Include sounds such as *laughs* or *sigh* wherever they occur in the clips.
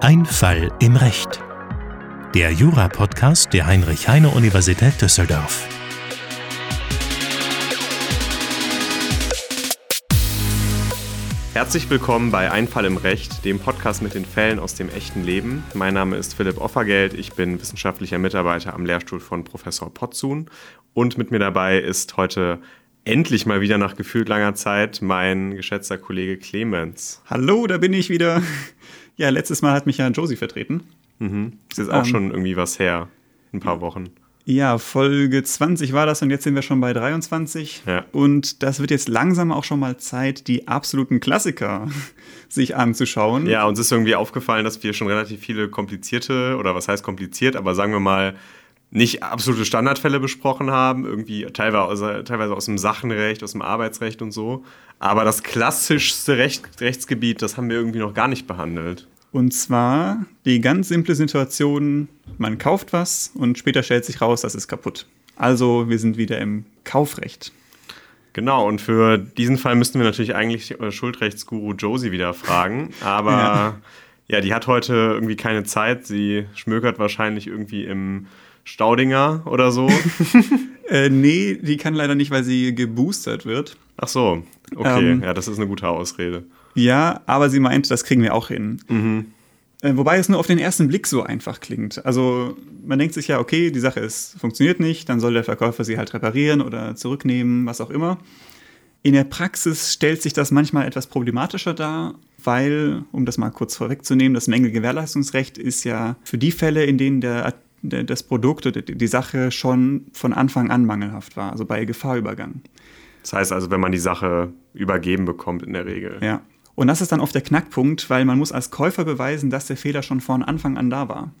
Ein Fall im Recht. Der Jura-Podcast der Heinrich-Heine-Universität Düsseldorf. Herzlich willkommen bei Ein Fall im Recht, dem Podcast mit den Fällen aus dem echten Leben. Mein Name ist Philipp Offergeld, ich bin wissenschaftlicher Mitarbeiter am Lehrstuhl von Professor Potzun und mit mir dabei ist heute endlich mal wieder nach gefühlt langer Zeit mein geschätzter Kollege Clemens. Hallo, da bin ich wieder. Ja, letztes Mal hat mich ja Josie vertreten. Mhm. Das ist auch ähm, schon irgendwie was her. Ein paar Wochen. Ja, Folge 20 war das und jetzt sind wir schon bei 23. Ja. Und das wird jetzt langsam auch schon mal Zeit, die absoluten Klassiker sich anzuschauen. Ja, uns ist irgendwie aufgefallen, dass wir schon relativ viele komplizierte, oder was heißt kompliziert, aber sagen wir mal, nicht absolute Standardfälle besprochen haben, irgendwie teilweise, teilweise aus dem Sachenrecht, aus dem Arbeitsrecht und so. Aber das klassischste Recht, Rechtsgebiet, das haben wir irgendwie noch gar nicht behandelt. Und zwar die ganz simple Situation, man kauft was und später stellt sich raus, das ist kaputt. Also wir sind wieder im Kaufrecht. Genau, und für diesen Fall müssten wir natürlich eigentlich äh, Schuldrechtsguru Josie wieder fragen. Aber ja. ja, die hat heute irgendwie keine Zeit. Sie schmökert wahrscheinlich irgendwie im Staudinger oder so? *laughs* äh, nee, die kann leider nicht, weil sie geboostert wird. Ach so, okay. Ähm, ja, das ist eine gute Ausrede. Ja, aber sie meint, das kriegen wir auch hin. Mhm. Äh, wobei es nur auf den ersten Blick so einfach klingt. Also man denkt sich ja, okay, die Sache ist, funktioniert nicht, dann soll der Verkäufer sie halt reparieren oder zurücknehmen, was auch immer. In der Praxis stellt sich das manchmal etwas problematischer dar, weil, um das mal kurz vorwegzunehmen, das Mängelgewährleistungsrecht ist ja für die Fälle, in denen der das Produkt oder die Sache schon von Anfang an mangelhaft war, also bei Gefahrübergang. Das heißt also, wenn man die Sache übergeben bekommt in der Regel. Ja. Und das ist dann oft der Knackpunkt, weil man muss als Käufer beweisen, dass der Fehler schon von Anfang an da war.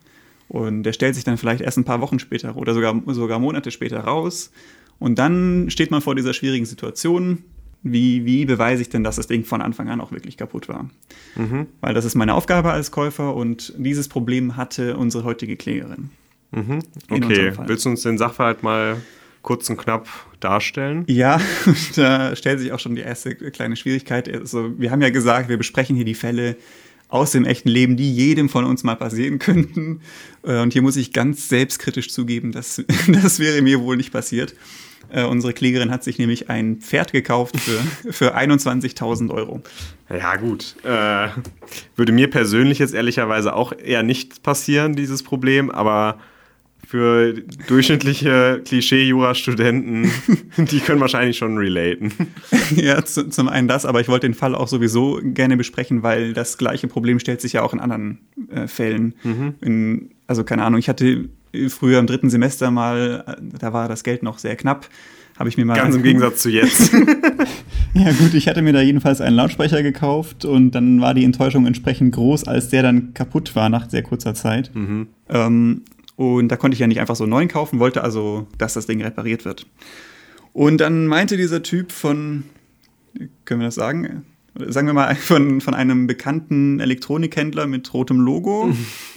Und der stellt sich dann vielleicht erst ein paar Wochen später oder sogar, sogar Monate später raus. Und dann steht man vor dieser schwierigen Situation. Wie, wie beweise ich denn, dass das Ding von Anfang an auch wirklich kaputt war? Mhm. Weil das ist meine Aufgabe als Käufer und dieses Problem hatte unsere heutige Klägerin. Mhm. Okay, willst du uns den Sachverhalt mal kurz und knapp darstellen? Ja, *laughs* da stellt sich auch schon die erste kleine Schwierigkeit. Also, wir haben ja gesagt, wir besprechen hier die Fälle aus dem echten Leben, die jedem von uns mal passieren *laughs* könnten. Äh, und hier muss ich ganz selbstkritisch zugeben, dass *laughs* das wäre mir wohl nicht passiert. Äh, unsere Klägerin hat sich nämlich ein Pferd gekauft für, für 21.000 Euro. Ja, gut. Äh, würde mir persönlich jetzt ehrlicherweise auch eher nicht passieren, dieses Problem, aber für durchschnittliche Klischee-Jura-Studenten, *laughs* die können wahrscheinlich schon relaten. *laughs* Ja, zu, zum einen das, aber ich wollte den Fall auch sowieso gerne besprechen, weil das gleiche Problem stellt sich ja auch in anderen äh, Fällen. Mhm. In, also keine Ahnung, ich hatte früher im dritten Semester mal, äh, da war das Geld noch sehr knapp, habe ich mir mal. Ganz im Gegensatz zu jetzt. *laughs* ja, gut, ich hatte mir da jedenfalls einen Lautsprecher gekauft und dann war die Enttäuschung entsprechend groß, als der dann kaputt war nach sehr kurzer Zeit. Mhm. Ähm, und da konnte ich ja nicht einfach so einen neuen kaufen, wollte also, dass das Ding repariert wird. Und dann meinte dieser Typ von, können wir das sagen? Sagen wir mal *laughs* von, von einem bekannten Elektronikhändler mit rotem Logo.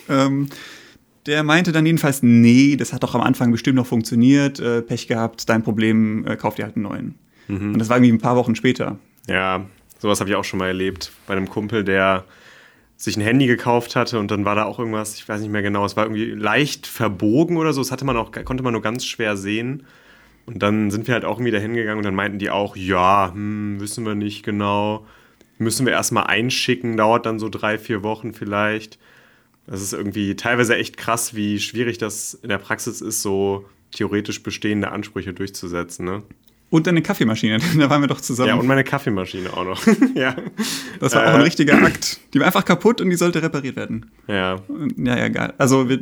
ähm, der meinte dann jedenfalls, nee, das hat doch am Anfang bestimmt noch funktioniert, äh, Pech gehabt, dein Problem, äh, kauf dir halt einen neuen. Mhm. Und das war irgendwie ein paar Wochen später. Ja, sowas habe ich auch schon mal erlebt. Bei einem Kumpel, der sich ein Handy gekauft hatte und dann war da auch irgendwas, ich weiß nicht mehr genau, es war irgendwie leicht verbogen oder so, das hatte man auch, konnte man nur ganz schwer sehen. Und dann sind wir halt auch irgendwie da hingegangen und dann meinten die auch, ja, hm, wissen wir nicht genau, müssen wir erstmal einschicken, dauert dann so drei, vier Wochen vielleicht. Das ist irgendwie teilweise echt krass, wie schwierig das in der Praxis ist, so theoretisch bestehende Ansprüche durchzusetzen. Ne? Und deine Kaffeemaschine, *laughs* da waren wir doch zusammen. Ja, und meine Kaffeemaschine auch noch. *laughs* ja. Das war äh, auch ein richtiger *laughs* Akt. Die war einfach kaputt und die sollte repariert werden. Ja. Ja, ja, egal. Also wir,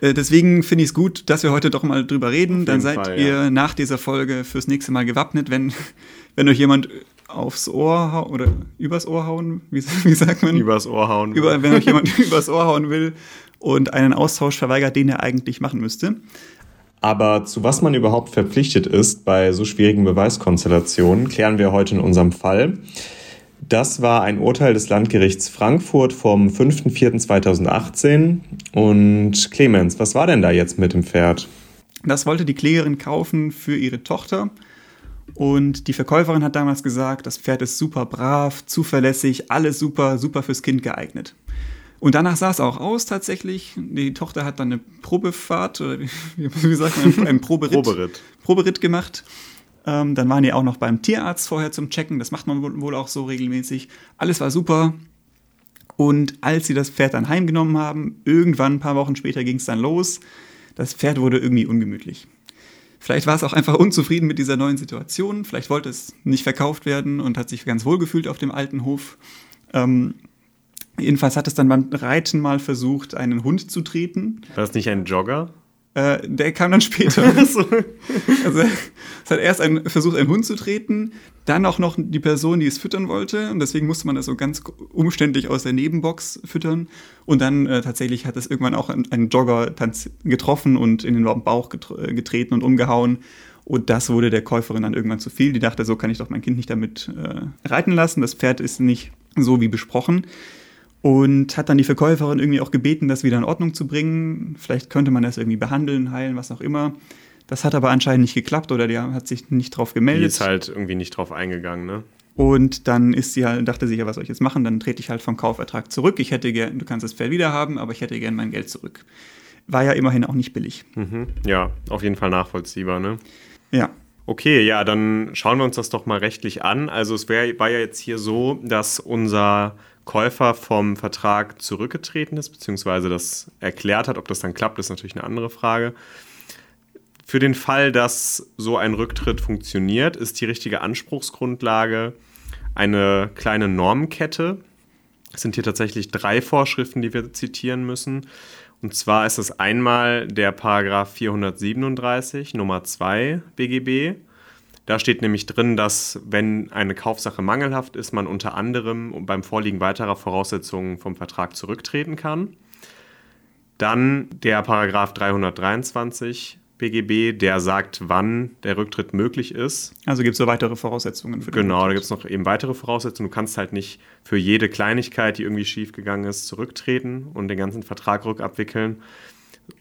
äh, deswegen finde ich es gut, dass wir heute doch mal drüber reden. Dann seid Fall, ihr ja. nach dieser Folge fürs nächste Mal gewappnet, wenn, wenn euch jemand aufs Ohr hauen oder übers Ohr hauen, wie, wie sagt man? Übers Ohr hauen. Über, wenn euch jemand übers Ohr hauen will und einen Austausch verweigert, den er eigentlich machen müsste. Aber zu was man überhaupt verpflichtet ist bei so schwierigen Beweiskonstellationen, klären wir heute in unserem Fall. Das war ein Urteil des Landgerichts Frankfurt vom 5.4.2018. Und Clemens, was war denn da jetzt mit dem Pferd? Das wollte die Klägerin kaufen für ihre Tochter. Und die Verkäuferin hat damals gesagt, das Pferd ist super brav, zuverlässig, alles super, super fürs Kind geeignet. Und danach sah es auch aus tatsächlich. Die Tochter hat dann eine Probefahrt, oder wie, *laughs* wie sagt man, einen Proberitt, Proberitt. Proberitt gemacht. Ähm, dann waren die auch noch beim Tierarzt vorher zum Checken. Das macht man wohl auch so regelmäßig. Alles war super. Und als sie das Pferd dann heimgenommen haben, irgendwann ein paar Wochen später ging es dann los. Das Pferd wurde irgendwie ungemütlich. Vielleicht war es auch einfach unzufrieden mit dieser neuen Situation. Vielleicht wollte es nicht verkauft werden und hat sich ganz wohl gefühlt auf dem alten Hof. Ähm, Jedenfalls hat es dann beim Reiten mal versucht, einen Hund zu treten. War das nicht ein Jogger? Äh, der kam dann später. *laughs* also es hat erst ein, versucht, einen Hund zu treten, dann auch noch die Person, die es füttern wollte. Und deswegen musste man das so ganz umständlich aus der Nebenbox füttern. Und dann äh, tatsächlich hat es irgendwann auch einen Jogger getroffen und in den Bauch getreten und umgehauen. Und das wurde der Käuferin dann irgendwann zu viel. Die dachte, so kann ich doch mein Kind nicht damit äh, reiten lassen. Das Pferd ist nicht so wie besprochen und hat dann die Verkäuferin irgendwie auch gebeten, das wieder in Ordnung zu bringen. Vielleicht könnte man das irgendwie behandeln, heilen, was auch immer. Das hat aber anscheinend nicht geklappt oder die hat sich nicht drauf gemeldet. Die ist halt irgendwie nicht drauf eingegangen, ne? Und dann ist sie halt, dachte sie ja, was soll ich jetzt machen? Dann trete ich halt vom Kaufertrag zurück. Ich hätte gern, du kannst das Pferd wieder haben, aber ich hätte gern mein Geld zurück. War ja immerhin auch nicht billig. Mhm. Ja, auf jeden Fall nachvollziehbar, ne? Ja. Okay, ja, dann schauen wir uns das doch mal rechtlich an. Also es wär, war ja jetzt hier so, dass unser Käufer vom Vertrag zurückgetreten ist, beziehungsweise das erklärt hat. Ob das dann klappt, ist natürlich eine andere Frage. Für den Fall, dass so ein Rücktritt funktioniert, ist die richtige Anspruchsgrundlage eine kleine Normenkette. Es sind hier tatsächlich drei Vorschriften, die wir zitieren müssen. Und zwar ist es einmal der Paragraph 437 Nummer 2 BGB. Da steht nämlich drin, dass wenn eine Kaufsache mangelhaft ist, man unter anderem beim Vorliegen weiterer Voraussetzungen vom Vertrag zurücktreten kann. Dann der Paragraph 323 BGB, der sagt, wann der Rücktritt möglich ist. Also gibt es so weitere Voraussetzungen für den Genau, Rücktritt. da gibt es noch eben weitere Voraussetzungen. Du kannst halt nicht für jede Kleinigkeit, die irgendwie schiefgegangen ist, zurücktreten und den ganzen Vertrag rückabwickeln.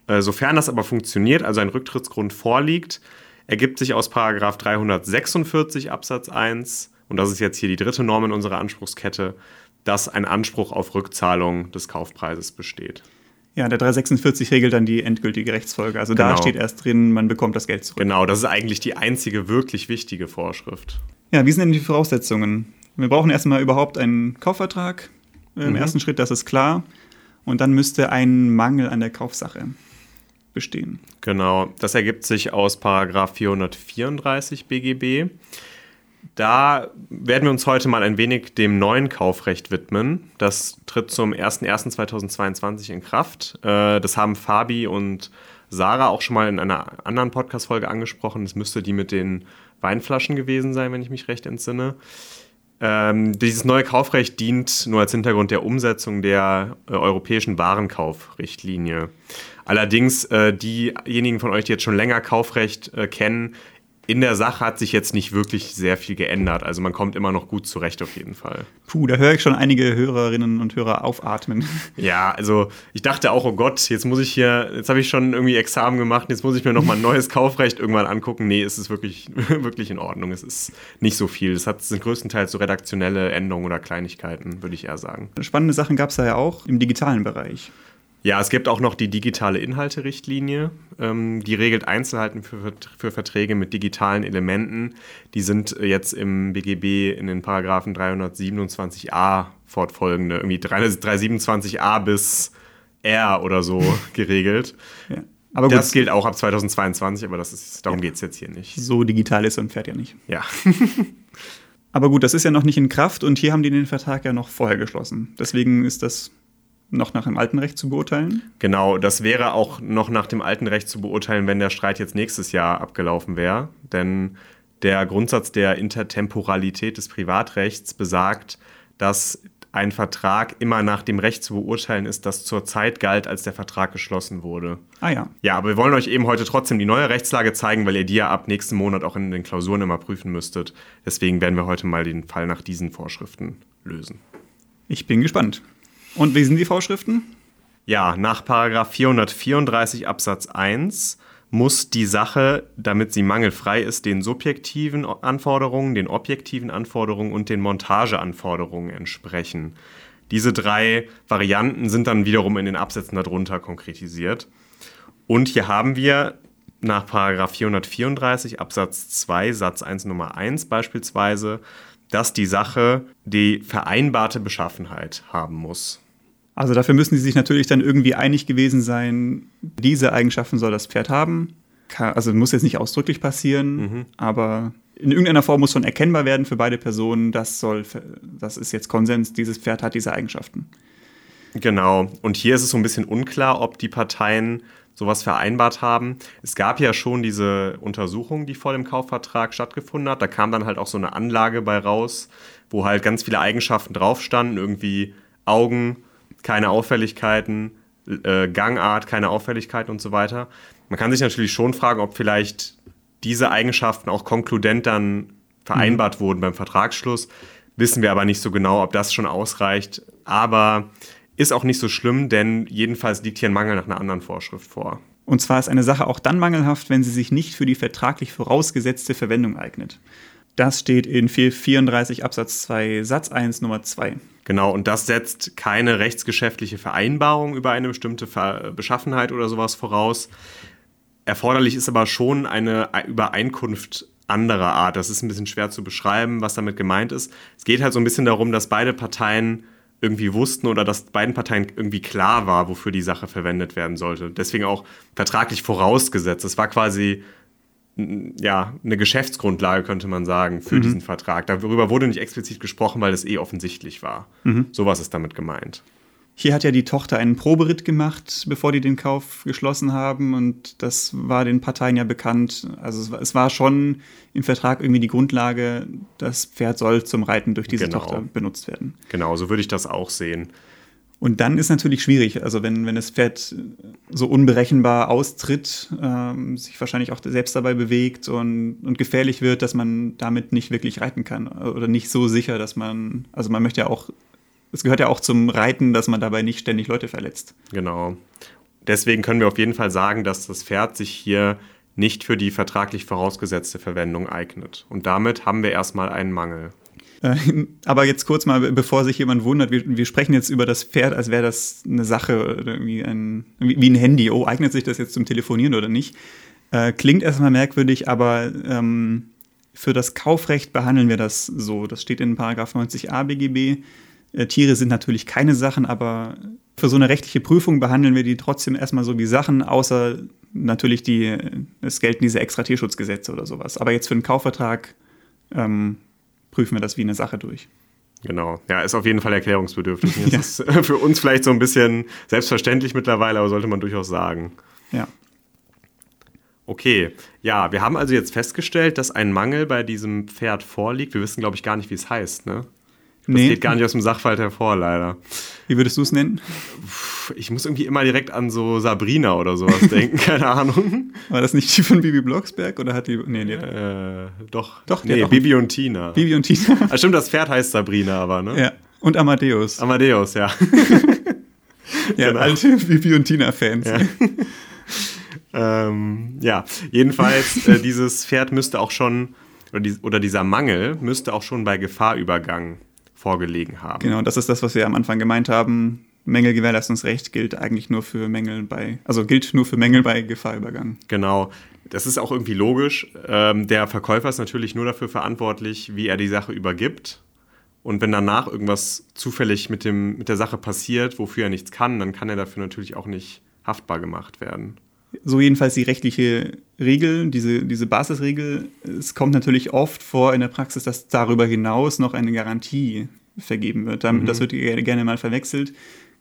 Äh, sofern das aber funktioniert, also ein Rücktrittsgrund vorliegt, ergibt sich aus Paragraph 346 Absatz 1, und das ist jetzt hier die dritte Norm in unserer Anspruchskette, dass ein Anspruch auf Rückzahlung des Kaufpreises besteht. Ja, der 346 regelt dann die endgültige Rechtsfolge. Also genau. da steht erst drin, man bekommt das Geld zurück. Genau, das ist eigentlich die einzige wirklich wichtige Vorschrift. Ja, wie sind denn die Voraussetzungen? Wir brauchen erstmal überhaupt einen Kaufvertrag. Im mhm. ersten Schritt, das ist klar. Und dann müsste ein Mangel an der Kaufsache bestehen. Genau, das ergibt sich aus Paragraph 434 BGB. Da werden wir uns heute mal ein wenig dem neuen Kaufrecht widmen. Das tritt zum 01.01.2022 in Kraft. Äh, das haben Fabi und Sarah auch schon mal in einer anderen Podcast-Folge angesprochen. Das müsste die mit den Weinflaschen gewesen sein, wenn ich mich recht entsinne. Ähm, dieses neue Kaufrecht dient nur als Hintergrund der Umsetzung der äh, europäischen Warenkaufrichtlinie. Allerdings, äh, diejenigen von euch, die jetzt schon länger Kaufrecht äh, kennen, in der Sache hat sich jetzt nicht wirklich sehr viel geändert. Also man kommt immer noch gut zurecht auf jeden Fall. Puh, da höre ich schon einige Hörerinnen und Hörer aufatmen. *laughs* Ja, also ich dachte auch, oh Gott, jetzt muss ich hier, jetzt habe ich schon irgendwie Examen gemacht, jetzt muss ich mir nochmal ein neues Kaufrecht irgendwann angucken. Nee, es ist wirklich, *laughs* wirklich in Ordnung. Es ist nicht so viel. Es sind größtenteils so redaktionelle Änderungen oder Kleinigkeiten, würde ich eher sagen. Spannende Sachen gab es da ja auch im digitalen Bereich. Ja, es gibt auch noch die digitale Inhalterichtlinie. Ähm, die regelt Einzelheiten für, für Verträge mit digitalen Elementen. Die sind jetzt im BGB in den Paragraphen 327a fortfolgende, irgendwie 327a bis R oder so *laughs* geregelt. Ja. Aber gut. Das gilt auch ab 2022, aber das ist, darum ja. geht es jetzt hier nicht. So digital ist und fährt ja nicht. Ja. *laughs* aber gut, das ist ja noch nicht in Kraft und hier haben die den Vertrag ja noch vorher geschlossen. Deswegen ist das noch nach dem alten Recht zu beurteilen? Genau, das wäre auch noch nach dem alten Recht zu beurteilen, wenn der Streit jetzt nächstes Jahr abgelaufen wäre. Denn der Grundsatz der Intertemporalität des Privatrechts besagt, dass ein Vertrag immer nach dem Recht zu beurteilen ist, das zur Zeit galt, als der Vertrag geschlossen wurde. Ah ja. Ja, aber wir wollen euch eben heute trotzdem die neue Rechtslage zeigen, weil ihr die ja ab nächsten Monat auch in den Klausuren immer prüfen müsstet. Deswegen werden wir heute mal den Fall nach diesen Vorschriften lösen. Ich bin gespannt. Und wie sind die Vorschriften? Ja, nach 434 Absatz 1 muss die Sache, damit sie mangelfrei ist, den subjektiven Anforderungen, den objektiven Anforderungen und den Montageanforderungen entsprechen. Diese drei Varianten sind dann wiederum in den Absätzen darunter konkretisiert. Und hier haben wir nach 434 Absatz 2 Satz 1 Nummer 1 beispielsweise, dass die Sache die vereinbarte Beschaffenheit haben muss. Also dafür müssen sie sich natürlich dann irgendwie einig gewesen sein, diese Eigenschaften soll das Pferd haben. Also muss jetzt nicht ausdrücklich passieren, mhm. aber in irgendeiner Form muss schon erkennbar werden für beide Personen, das soll, das ist jetzt Konsens, dieses Pferd hat diese Eigenschaften. Genau. Und hier ist es so ein bisschen unklar, ob die Parteien sowas vereinbart haben. Es gab ja schon diese Untersuchung, die vor dem Kaufvertrag stattgefunden hat. Da kam dann halt auch so eine Anlage bei raus, wo halt ganz viele Eigenschaften drauf standen, irgendwie Augen, keine Auffälligkeiten, äh, Gangart, keine Auffälligkeiten und so weiter. Man kann sich natürlich schon fragen, ob vielleicht diese Eigenschaften auch konkludent dann vereinbart mhm. wurden beim Vertragsschluss. Wissen wir aber nicht so genau, ob das schon ausreicht. Aber ist auch nicht so schlimm, denn jedenfalls liegt hier ein Mangel nach einer anderen Vorschrift vor. Und zwar ist eine Sache auch dann mangelhaft, wenn sie sich nicht für die vertraglich vorausgesetzte Verwendung eignet. Das steht in 434 Absatz 2 Satz 1 Nummer 2. Genau, und das setzt keine rechtsgeschäftliche Vereinbarung über eine bestimmte Beschaffenheit oder sowas voraus. Erforderlich ist aber schon eine Übereinkunft anderer Art. Das ist ein bisschen schwer zu beschreiben, was damit gemeint ist. Es geht halt so ein bisschen darum, dass beide Parteien irgendwie wussten oder dass beiden Parteien irgendwie klar war, wofür die Sache verwendet werden sollte. Deswegen auch vertraglich vorausgesetzt. Es war quasi ja, eine Geschäftsgrundlage, könnte man sagen, für mhm. diesen Vertrag. Darüber wurde nicht explizit gesprochen, weil es eh offensichtlich war. Mhm. Sowas ist damit gemeint. Hier hat ja die Tochter einen Proberitt gemacht, bevor die den Kauf geschlossen haben. Und das war den Parteien ja bekannt. Also es war, schon im Vertrag irgendwie die Grundlage, das Pferd soll zum Reiten durch diese genau. Tochter benutzt werden. Genau, so würde ich das auch sehen. Und dann ist natürlich schwierig, also wenn, wenn das Pferd so unberechenbar austritt, ähm, sich wahrscheinlich auch selbst dabei bewegt und, und gefährlich wird, dass man damit nicht wirklich reiten kann oder nicht so sicher, dass man, also man möchte ja auch, es gehört ja auch zum Reiten, dass man dabei nicht ständig Leute verletzt. Genau. Deswegen können wir auf jeden Fall sagen, dass das Pferd sich hier nicht für die vertraglich vorausgesetzte Verwendung eignet. Und damit haben wir erstmal einen Mangel. Äh, *laughs* aber jetzt kurz mal, bevor sich jemand wundert, wir, wir sprechen jetzt über das Pferd, als wäre das eine Sache wie ein, wie ein Handy. Oh, eignet sich das jetzt zum Telefonieren oder nicht? Äh, klingt erstmal merkwürdig, aber ähm, für das Kaufrecht behandeln wir das so. Das steht in Paragraph 90a BGB. Äh, Tiere sind natürlich keine Sachen, aber für so eine rechtliche Prüfung behandeln wir die trotzdem erstmal so wie Sachen, außer natürlich die, es gelten diese extra Tierschutzgesetze oder sowas. Aber jetzt für einen Kaufvertrag ähm, prüfen wir das wie eine Sache durch. Genau, ja, ist auf jeden Fall erklärungsbedürftig. *laughs* Das ja. ist äh, für uns vielleicht so ein bisschen selbstverständlich mittlerweile, aber sollte man durchaus sagen. Ja. Okay, ja, wir haben also jetzt festgestellt, dass ein Mangel bei diesem Pferd vorliegt. Wir wissen, glaube ich, gar nicht, wie es heißt, ne? Das nee. geht gar nicht aus dem Sachverhalt hervor, leider. Wie würdest du es nennen? Ich muss irgendwie immer direkt an so Sabrina oder sowas *laughs* denken, keine Ahnung. War das nicht die von Bibi Blocksberg oder hat die. Nee, nee. Äh, doch. Doch, nee, Bibi und Tina. Bibi und Tina. *laughs* Ah, stimmt, das Pferd heißt Sabrina aber, ne? Ja. Und Amadeus. Amadeus, ja. *laughs* ja, genau. alte Bibi und Tina-Fans. Ja. ähm, ja, jedenfalls, äh, dieses Pferd müsste auch schon, oder, die, oder dieser Mangel müsste auch schon bei Gefahrübergang vorgelegen haben. Genau, das ist das, was wir am Anfang gemeint haben. Mängelgewährleistungsrecht gilt eigentlich nur für Mängel bei, also gilt nur für Mängel bei Gefahrübergang. Genau. Das ist auch irgendwie logisch. Ähm, der Verkäufer ist natürlich nur dafür verantwortlich, wie er die Sache übergibt. Und wenn danach irgendwas zufällig mit, dem, mit der Sache passiert, wofür er nichts kann, dann kann er dafür natürlich auch nicht haftbar gemacht werden. So jedenfalls die rechtliche Regel, diese, diese Basisregel. Es kommt natürlich oft vor in der Praxis, dass darüber hinaus noch eine Garantie vergeben wird. Mhm. Das wird gerne mal verwechselt.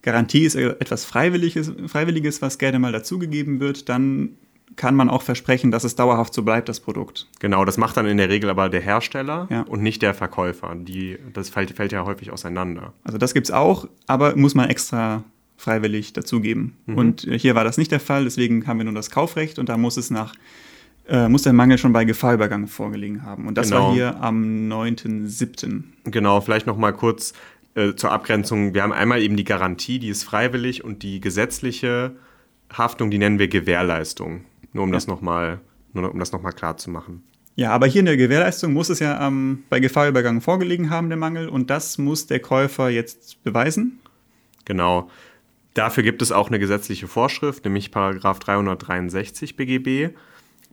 Garantie ist etwas Freiwilliges, Freiwilliges, was gerne mal dazugegeben wird. Dann kann man auch versprechen, dass es dauerhaft so bleibt, das Produkt. Genau, das macht dann in der Regel aber der Hersteller ja. und nicht der Verkäufer. Die, das fällt, fällt ja häufig auseinander. Also das gibt es auch, aber muss man extra freiwillig dazugeben. Mhm. Und hier war das nicht der Fall, deswegen haben wir nur das Kaufrecht und da muss es nach äh, muss der Mangel schon bei Gefahrübergang vorgelegen haben. Und das genau. war hier am 9.7. Genau, vielleicht noch mal kurz äh, zur Abgrenzung. Wir haben einmal eben die Garantie, die ist freiwillig und die gesetzliche Haftung, die nennen wir Gewährleistung. Nur um Ja. das nochmal um das noch mal klar zu machen. Ja, aber hier in der Gewährleistung muss es ja ähm, bei Gefahrübergang vorgelegen haben, der Mangel, und das muss der Käufer jetzt beweisen. Genau. Dafür gibt es auch eine gesetzliche Vorschrift, nämlich Paragraph 363 BGB.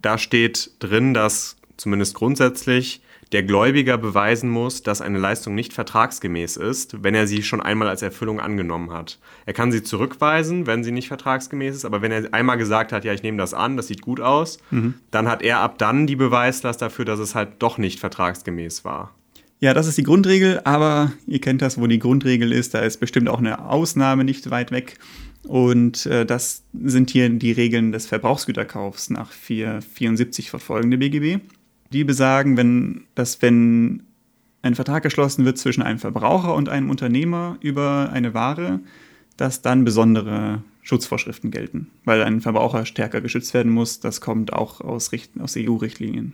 Da steht drin, dass zumindest grundsätzlich der Gläubiger beweisen muss, dass eine Leistung nicht vertragsgemäß ist, wenn er sie schon einmal als Erfüllung angenommen hat. Er kann sie zurückweisen, wenn sie nicht vertragsgemäß ist, aber wenn er einmal gesagt hat, ja, ich nehme das an, das sieht gut aus, dann hat er ab dann die Beweislast dafür, dass es halt doch nicht vertragsgemäß war. Ja, das ist die Grundregel, aber ihr kennt das, wo die Grundregel ist, da ist bestimmt auch eine Ausnahme nicht weit weg. Und äh, das sind hier die Regeln des Verbrauchsgüterkaufs nach 474 verfolgende BGB. Die besagen, wenn, dass wenn ein Vertrag geschlossen wird zwischen einem Verbraucher und einem Unternehmer über eine Ware, dass dann besondere Schutzvorschriften gelten, weil ein Verbraucher stärker geschützt werden muss. Das kommt auch aus, aus EU-Richtlinien.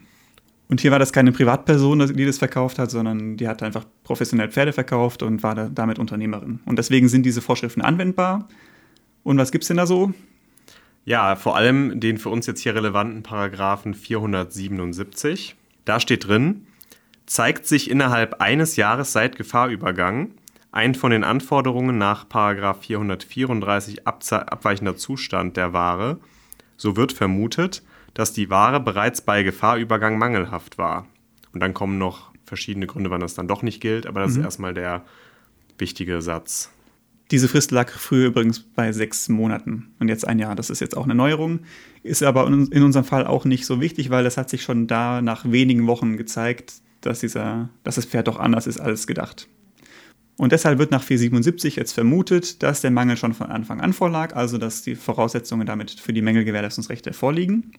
Und hier war das keine Privatperson, die das verkauft hat, sondern die hat einfach professionell Pferde verkauft und war da, damit Unternehmerin. Und deswegen sind diese Vorschriften anwendbar. Und was gibt's denn da so? Ja, vor allem den für uns jetzt hier relevanten Paragraphen 477. Da steht drin, zeigt sich innerhalb eines Jahres seit Gefahrübergang ein von den Anforderungen nach Paragraph 434 abze- abweichender Zustand der Ware, so wird vermutet, dass die Ware bereits bei Gefahrübergang mangelhaft war. Und dann kommen noch verschiedene Gründe, wann das dann doch nicht gilt, aber das ist erstmal der wichtige Satz. Diese Frist lag früher übrigens bei sechs Monaten und jetzt ein Jahr. Das ist jetzt auch eine Neuerung. Ist aber in in unserem Fall auch nicht so wichtig, weil das hat sich schon da nach wenigen Wochen gezeigt, dass, dieser, dass das Pferd doch anders ist als gedacht. Und deshalb wird nach 477 jetzt vermutet, dass der Mangel schon von Anfang an vorlag, also dass die Voraussetzungen damit für die Mängelgewährleistungsrechte vorliegen.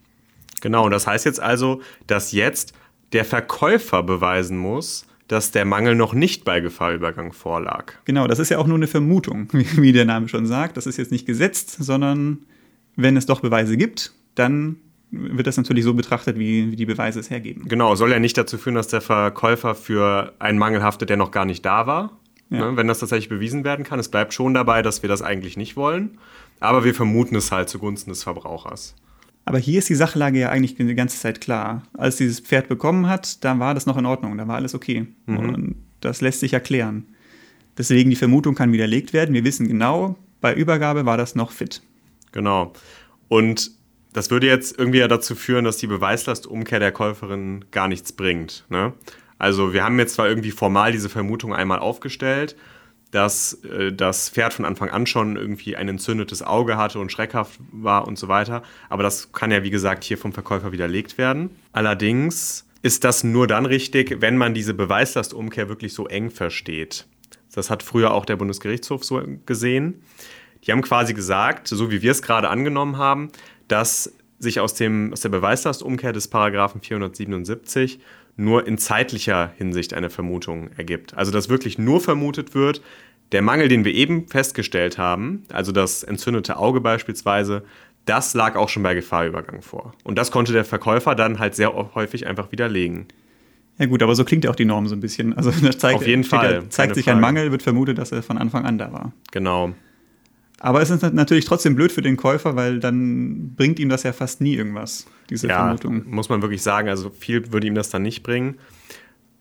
Genau, und das heißt jetzt also, dass jetzt der Verkäufer beweisen muss, dass der Mangel noch nicht bei Gefahrübergang vorlag. Genau, das ist ja auch nur eine Vermutung, *laughs* wie, der Name schon sagt. Das ist jetzt nicht gesetzt, sondern wenn es doch Beweise gibt, dann wird das natürlich so betrachtet, wie, wie die Beweise es hergeben. Genau, soll ja nicht dazu führen, dass der Verkäufer für einen Mangel haftet, der noch gar nicht da war. Ja. Ne, wenn das tatsächlich bewiesen werden kann. Es bleibt schon dabei, dass wir das eigentlich nicht wollen. Aber wir vermuten es halt zugunsten des Verbrauchers. Aber hier ist die Sachlage ja eigentlich die ganze Zeit klar. Als dieses Pferd bekommen hat, da war das noch in Ordnung, da war alles okay. Und das lässt sich erklären. Deswegen die Vermutung kann widerlegt werden. Wir wissen genau, bei Übergabe war das noch fit. Genau. Und das würde jetzt irgendwie ja dazu führen, dass die Beweislastumkehr der Käuferin gar nichts bringt. Ne? Also wir haben jetzt zwar irgendwie formal diese Vermutung einmal aufgestellt, dass äh, das Pferd von Anfang an schon irgendwie ein entzündetes Auge hatte und schreckhaft war und so weiter. Aber das kann ja, wie gesagt, hier vom Verkäufer widerlegt werden. Allerdings ist das nur dann richtig, wenn man diese Beweislastumkehr wirklich so eng versteht. Das hat früher auch der Bundesgerichtshof so gesehen. Die haben quasi gesagt, so wie wir es gerade angenommen haben, dass sich aus, dem, aus der Beweislastumkehr des Paragraphen 477 nur in zeitlicher Hinsicht eine Vermutung ergibt. Also dass wirklich nur vermutet wird, der Mangel, den wir eben festgestellt haben, also das entzündete Auge beispielsweise, das lag auch schon bei Gefahrübergang vor. Und das konnte der Verkäufer dann halt sehr häufig einfach widerlegen. Ja gut, aber so klingt ja auch die Norm so ein bisschen. Also *laughs* da zeigt, Auf jeden steht Fall, zeigt sich ein Frage. Mangel, wird vermutet, dass er von Anfang an da war. Genau. Aber es ist natürlich trotzdem blöd für den Käufer, weil dann bringt ihm das ja fast nie irgendwas, diese ja, Vermutung. muss man wirklich sagen, also viel würde ihm das dann nicht bringen.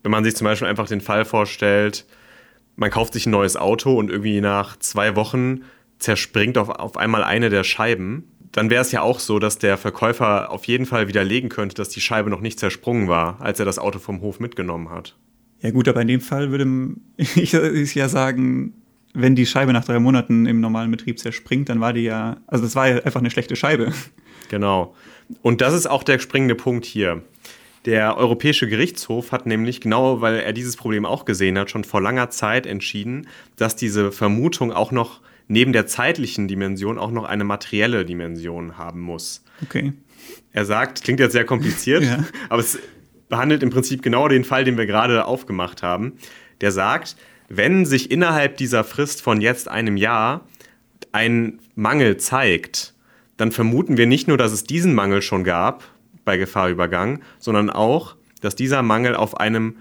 Wenn man sich zum Beispiel einfach den Fall vorstellt, man kauft sich ein neues Auto und irgendwie nach zwei Wochen zerspringt auf, auf einmal eine der Scheiben, dann wäre es ja auch so, dass der Verkäufer auf jeden Fall widerlegen könnte, dass die Scheibe noch nicht zersprungen war, als er das Auto vom Hof mitgenommen hat. Ja gut, aber in dem Fall würde *laughs* ich, ja sagen, wenn die Scheibe nach drei Monaten im normalen Betrieb zerspringt, dann war die ja, also das war ja einfach eine schlechte Scheibe. Genau. Und das ist auch der springende Punkt hier. Der Europäische Gerichtshof hat nämlich, genau weil er dieses Problem auch gesehen hat, schon vor langer Zeit entschieden, dass diese Vermutung auch noch neben der zeitlichen Dimension auch noch eine materielle Dimension haben muss. Okay. Er sagt, klingt jetzt sehr kompliziert, *laughs* Ja. aber es behandelt im Prinzip genau den Fall, den wir gerade aufgemacht haben. Der sagt, wenn sich innerhalb dieser Frist von jetzt einemAr ein Mangel zeigt, dann vermuten wir nicht nur, dass es diesen Mangel schon gab bei Gefahrübergang, sondern auch, dass dieser Mangel auf einem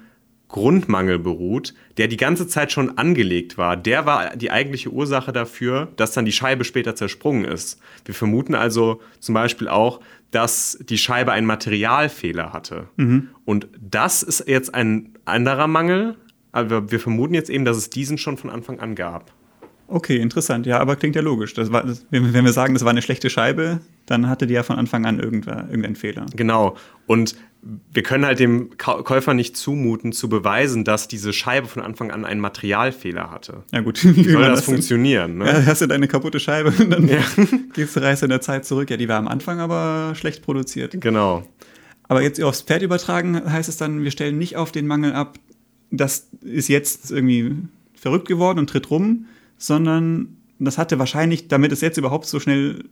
Grundmangel beruht, der die ganze Zeit schon angelegt war. Der war die eigentliche Ursache dafür, dass dann die Scheibe später zersprungen ist. Wir vermuten also zum Beispiel auch, dass die Scheibe einen Materialfehler hatte. Mhm. Und das ist jetzt ein anderer Mangel, aber wir vermuten jetzt eben, dass es diesen schon von Anfang an gab. Okay, interessant. Ja, aber klingt ja logisch. Das war, das, wenn, wir sagen, das war eine schlechte Scheibe, dann hatte die ja von Anfang an irgendwer, irgendeinen Fehler. Genau. Und wir können halt dem Käufer nicht zumuten, zu beweisen, dass diese Scheibe von Anfang an einen Materialfehler hatte. Ja gut, wie Wie soll das denn- funktionieren? Ne? Ja, hast du deine kaputte Scheibe und dann *laughs* gehst du reist in der Zeit zurück. Ja, die war am Anfang aber schlecht produziert. Genau. Aber jetzt aufs Pferd übertragen heißt es dann, wir stellen nicht auf den Mangel ab, das ist jetzt irgendwie verrückt geworden und tritt rum, sondern das hatte wahrscheinlich, damit es jetzt überhaupt so schnell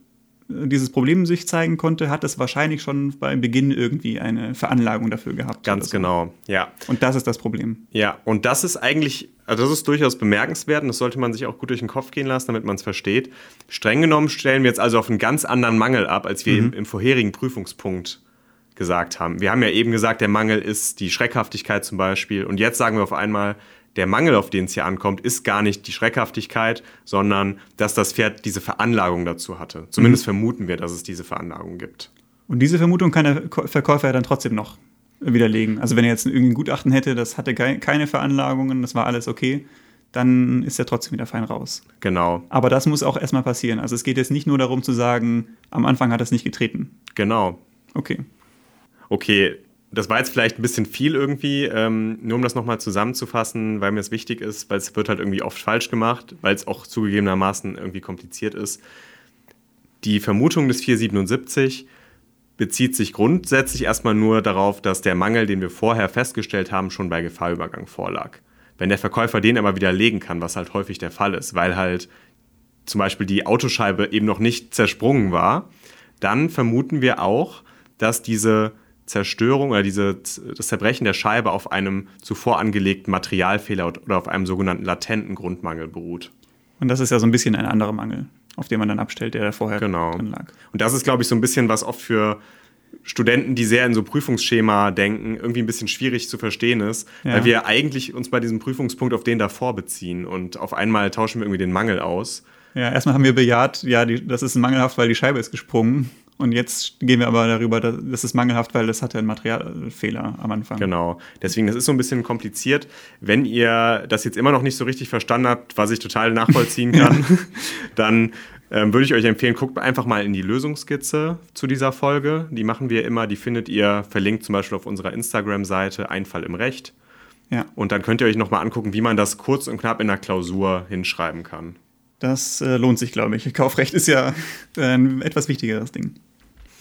äh, dieses Problem sich zeigen konnte, hat es wahrscheinlich schon beim Beginn irgendwie eine Veranlagung dafür gehabt. Ganz so. genau. Ja. Und das ist das Problem. Ja, und das ist eigentlich, also das ist durchaus bemerkenswert und das sollte man sich auch gut durch den Kopf gehen lassen, damit man es versteht. Streng genommen stellen wir jetzt also auf einen ganz anderen Mangel ab, als wir im, im vorherigen Prüfungspunkt gesagt haben. Wir haben ja eben gesagt, der Mangel ist die Schreckhaftigkeit zum Beispiel und jetzt sagen wir auf einmal, der Mangel, auf den es hier ankommt, ist gar nicht die Schreckhaftigkeit, sondern dass das Pferd diese Veranlagung dazu hatte. Zumindest vermuten wir, dass es diese Veranlagung gibt. Und diese Vermutung kann der Verkäufer ja dann trotzdem noch widerlegen. Also wenn er jetzt irgendwie ein Gutachten hätte, das hatte kei- keine Veranlagungen, das war alles okay, dann ist er trotzdem wieder fein raus. Genau, Aber das muss auch erstmal passieren. Also es geht jetzt nicht nur darum zu sagen, am Anfang hat es nicht getreten. genau. Okay. Okay, das war jetzt vielleicht ein bisschen viel irgendwie, ähm, nur um das nochmal zusammenzufassen, weil mir es wichtig ist, weil es wird halt irgendwie oft falsch gemacht, weil es auch zugegebenermaßen irgendwie kompliziert ist. Die Vermutung des 477 bezieht sich grundsätzlich erstmal nur darauf, dass der Mangel, den wir vorher festgestellt haben, schon bei Gefahrübergang vorlag. Wenn der Verkäufer den aber widerlegen kann, was halt häufig der Fall ist, weil halt zum Beispiel die Autoscheibe eben noch nicht zersprungen war, dann vermuten wir auch, dass diese Zerstörung oder diese, das Zerbrechen der Scheibe auf einem zuvor angelegten Materialfehler oder auf einem sogenannten latenten Grundmangel beruht. Und das ist ja so ein bisschen ein anderer Mangel, auf den man dann abstellt, der da vorher Genau. drin lag. Und das ist, glaube ich, so ein bisschen was oft für Studenten, die sehr in so Prüfungsschema denken, irgendwie ein bisschen schwierig zu verstehen ist, Ja. weil wir eigentlich uns bei diesem Prüfungspunkt auf den davor beziehen und auf einmal tauschen wir irgendwie den Mangel aus. Ja, erstmal haben wir bejaht, ja, die, das ist mangelhaft, weil die Scheibe ist gesprungen. Und jetzt gehen wir aber darüber, das ist mangelhaft, weil das hatte einen Materialfehler am Anfang. Genau. Deswegen, das ist so ein bisschen kompliziert. Wenn ihr das jetzt immer noch nicht so richtig verstanden habt, was ich total nachvollziehen *laughs* kann, *laughs* dann ähm, würde ich euch empfehlen, guckt einfach mal in die Lösungsskizze zu dieser Folge. Die machen wir immer, die findet ihr verlinkt zum Beispiel auf unserer Instagram-Seite Einfall im Recht. Ja, Und dann könnt ihr euch nochmal angucken, wie man das kurz und knapp in der Klausur hinschreiben kann. das äh, lohnt sich, glaube ich. Kaufrecht ist ja ein etwas wichtigeres Ding.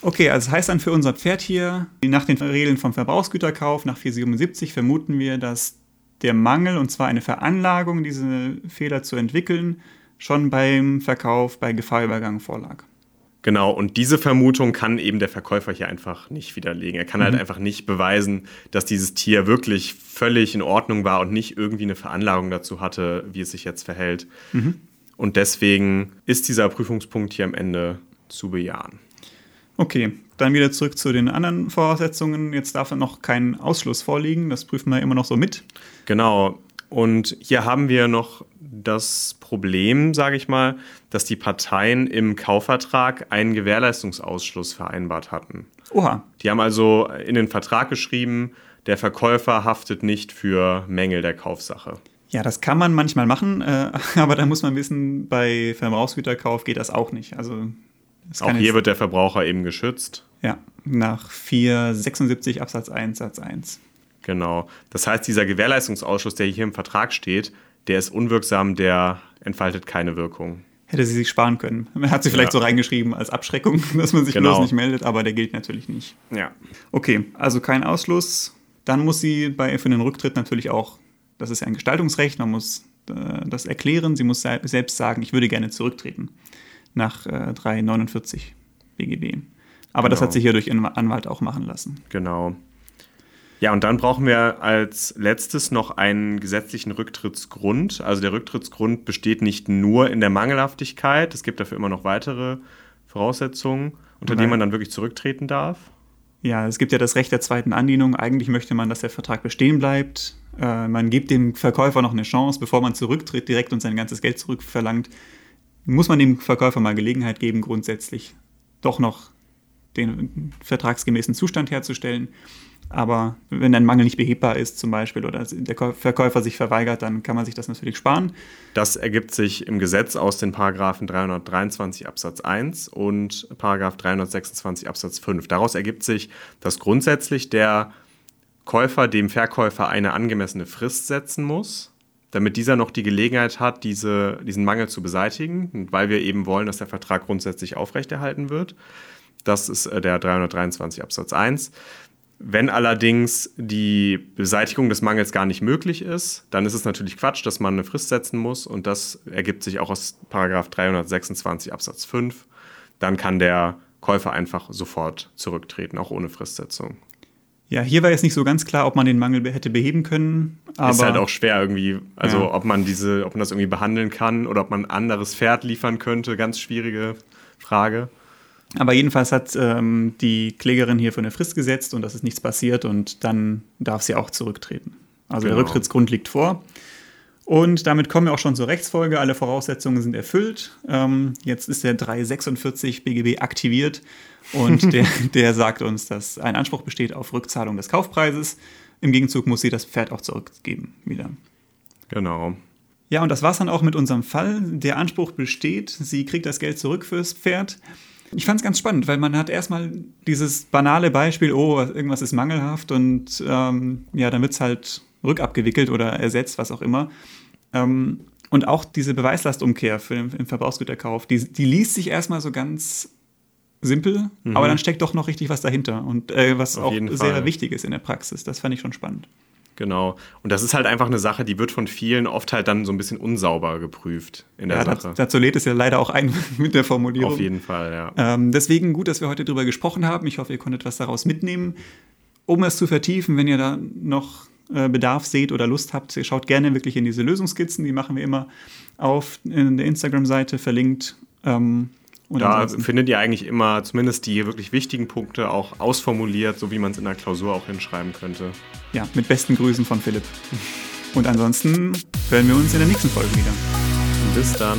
Okay, also das heißt dann für unser Pferd hier, nach den Regeln vom Verbrauchsgüterkauf, nach 477, vermuten wir, dass der Mangel, und zwar eine Veranlagung, diese Fehler zu entwickeln, schon beim Verkauf bei Gefahrübergang vorlag. Genau, und diese Vermutung kann eben der Verkäufer hier einfach nicht widerlegen. Er kann halt einfach nicht beweisen, dass dieses Tier wirklich völlig in Ordnung war und nicht irgendwie eine Veranlagung dazu hatte, wie es sich jetzt verhält. Und deswegen ist dieser Prüfungspunkt hier am Ende zu bejahen. Okay, dann wieder zurück zu den anderen Voraussetzungen. Jetzt darf noch kein Ausschluss vorliegen. Das prüfen wir immer noch so mit. Genau. Und hier haben wir noch das Problem, sage ich mal, dass die Parteien im Kaufvertrag einen Gewährleistungsausschluss vereinbart hatten. Oha, Die haben also in den Vertrag geschrieben, der Verkäufer haftet nicht für Mängel der Kaufsache. Ja, das kann man manchmal machen, äh, *laughs* aber da muss man wissen, bei Verbrauchsgüterkauf geht das auch nicht. Also Auch hier wird der Verbraucher eben geschützt. ja nach 476 Absatz 1 Satz 1. Genau. Das heißt, dieser Gewährleistungsausschuss, der hier im Vertrag steht, der ist unwirksam, der entfaltet keine Wirkung. Hätte sie sich sparen können. Man hat sie vielleicht Ja. so reingeschrieben als Abschreckung, *laughs* dass man sich Genau. bloß nicht meldet, aber der gilt natürlich nicht. Ja. Okay, also kein Ausschluss. Dann muss sie bei, für den Rücktritt natürlich auch, das ist ja ein Gestaltungsrecht, man muss äh, das erklären. Sie muss se- selbst sagen, ich würde gerne zurücktreten nach äh, 349 BGB. Aber das Genau. hat sie hier durch ihren Anwalt auch machen lassen. Genau. Ja, und dann brauchen wir als letztes noch einen gesetzlichen Rücktrittsgrund. Also der Rücktrittsgrund besteht nicht nur in der Mangelhaftigkeit, es gibt dafür immer noch weitere Voraussetzungen, unter denen man dann wirklich zurücktreten darf. Ja, es gibt ja das Recht der zweiten Andienung. Eigentlich möchte man, dass der Vertrag bestehen bleibt. Äh, man gibt dem Verkäufer noch eine Chance, bevor man zurücktritt direkt und sein ganzes Geld zurückverlangt. Muss man dem Verkäufer mal Gelegenheit geben, grundsätzlich doch noch den vertragsgemäßen Zustand herzustellen. Aber wenn ein Mangel nicht behebbar ist zum Beispiel oder der Verkäufer sich verweigert, dann kann man sich das natürlich sparen. Das ergibt sich im Gesetz aus den Paragraphen 323 Absatz 1 und Paragraph 326 Absatz 5. Daraus ergibt sich, dass grundsätzlich der Käufer dem Verkäufer eine angemessene Frist setzen muss, damit dieser noch die Gelegenheit hat, diese, diesen Mangel zu beseitigen, weil wir eben wollen, dass der Vertrag grundsätzlich aufrechterhalten wird. Das ist äh, der 323 Absatz 1. Wenn allerdings die Beseitigung des Mangels gar nicht möglich ist, dann ist es natürlich Quatsch, dass man eine Frist setzen muss und das ergibt sich auch aus Paragraph 326 Absatz 5. Dann kann der Käufer einfach sofort zurücktreten, auch ohne Fristsetzung. Ja, hier war jetzt nicht so ganz klar, ob man den Mangel hätte beheben können. Aber ist halt auch schwer irgendwie, also ja. ob man diese, ob man das irgendwie behandeln kann oder ob man ein anderes Pferd liefern könnte, ganz schwierige Frage. Aber jedenfalls hat ähm, die Klägerin hier für eine Frist gesetzt und das ist nichts passiert und dann darf sie auch zurücktreten. Also genau. der Rücktrittsgrund liegt vor. Und damit kommen wir auch schon zur Rechtsfolge. Alle Voraussetzungen sind erfüllt. Ähm, jetzt ist der 346 BGB aktiviert und *laughs* der, der sagt uns, dass ein Anspruch besteht auf Rückzahlung des Kaufpreises. Im Gegenzug muss sie das Pferd auch zurückgeben wieder. Genau. Ja, und das war es dann auch mit unserem Fall. Der Anspruch besteht, sie kriegt das Geld zurück fürs Pferd. Ich fand es ganz spannend, weil man hat erstmal dieses banale Beispiel, oh, irgendwas ist mangelhaft und ähm, ja, dann wird es halt rückabgewickelt oder ersetzt, was auch immer. Ähm, und auch diese Beweislastumkehr für den, den Verbrauchsgüterkauf, die, die liest sich erstmal so ganz simpel, mhm. aber dann steckt doch noch richtig was dahinter und äh, was Auf auch sehr Fall. wichtig ist in der Praxis. Das fand ich schon spannend. Genau. Und das ist halt einfach eine Sache, die wird von vielen oft halt dann so ein bisschen unsauber geprüft in der ja, Sache. Dazu lädt es ja leider auch ein *laughs* mit der Formulierung. Auf jeden Fall, ja. Ähm, deswegen gut, dass wir heute darüber gesprochen haben. Ich hoffe, ihr konntet was daraus mitnehmen. Um es zu vertiefen, wenn ihr da noch Bedarf seht oder Lust habt, schaut gerne wirklich in diese Lösungskizzen. Die machen wir immer auf in der Instagram-Seite verlinkt. Ähm, da findet ihr eigentlich immer zumindest die wirklich wichtigen Punkte auch ausformuliert, so wie man es in der Klausur auch hinschreiben könnte. Ja, mit besten Grüßen von Philipp. Und ansonsten hören wir uns in der nächsten Folge wieder. Bis dann.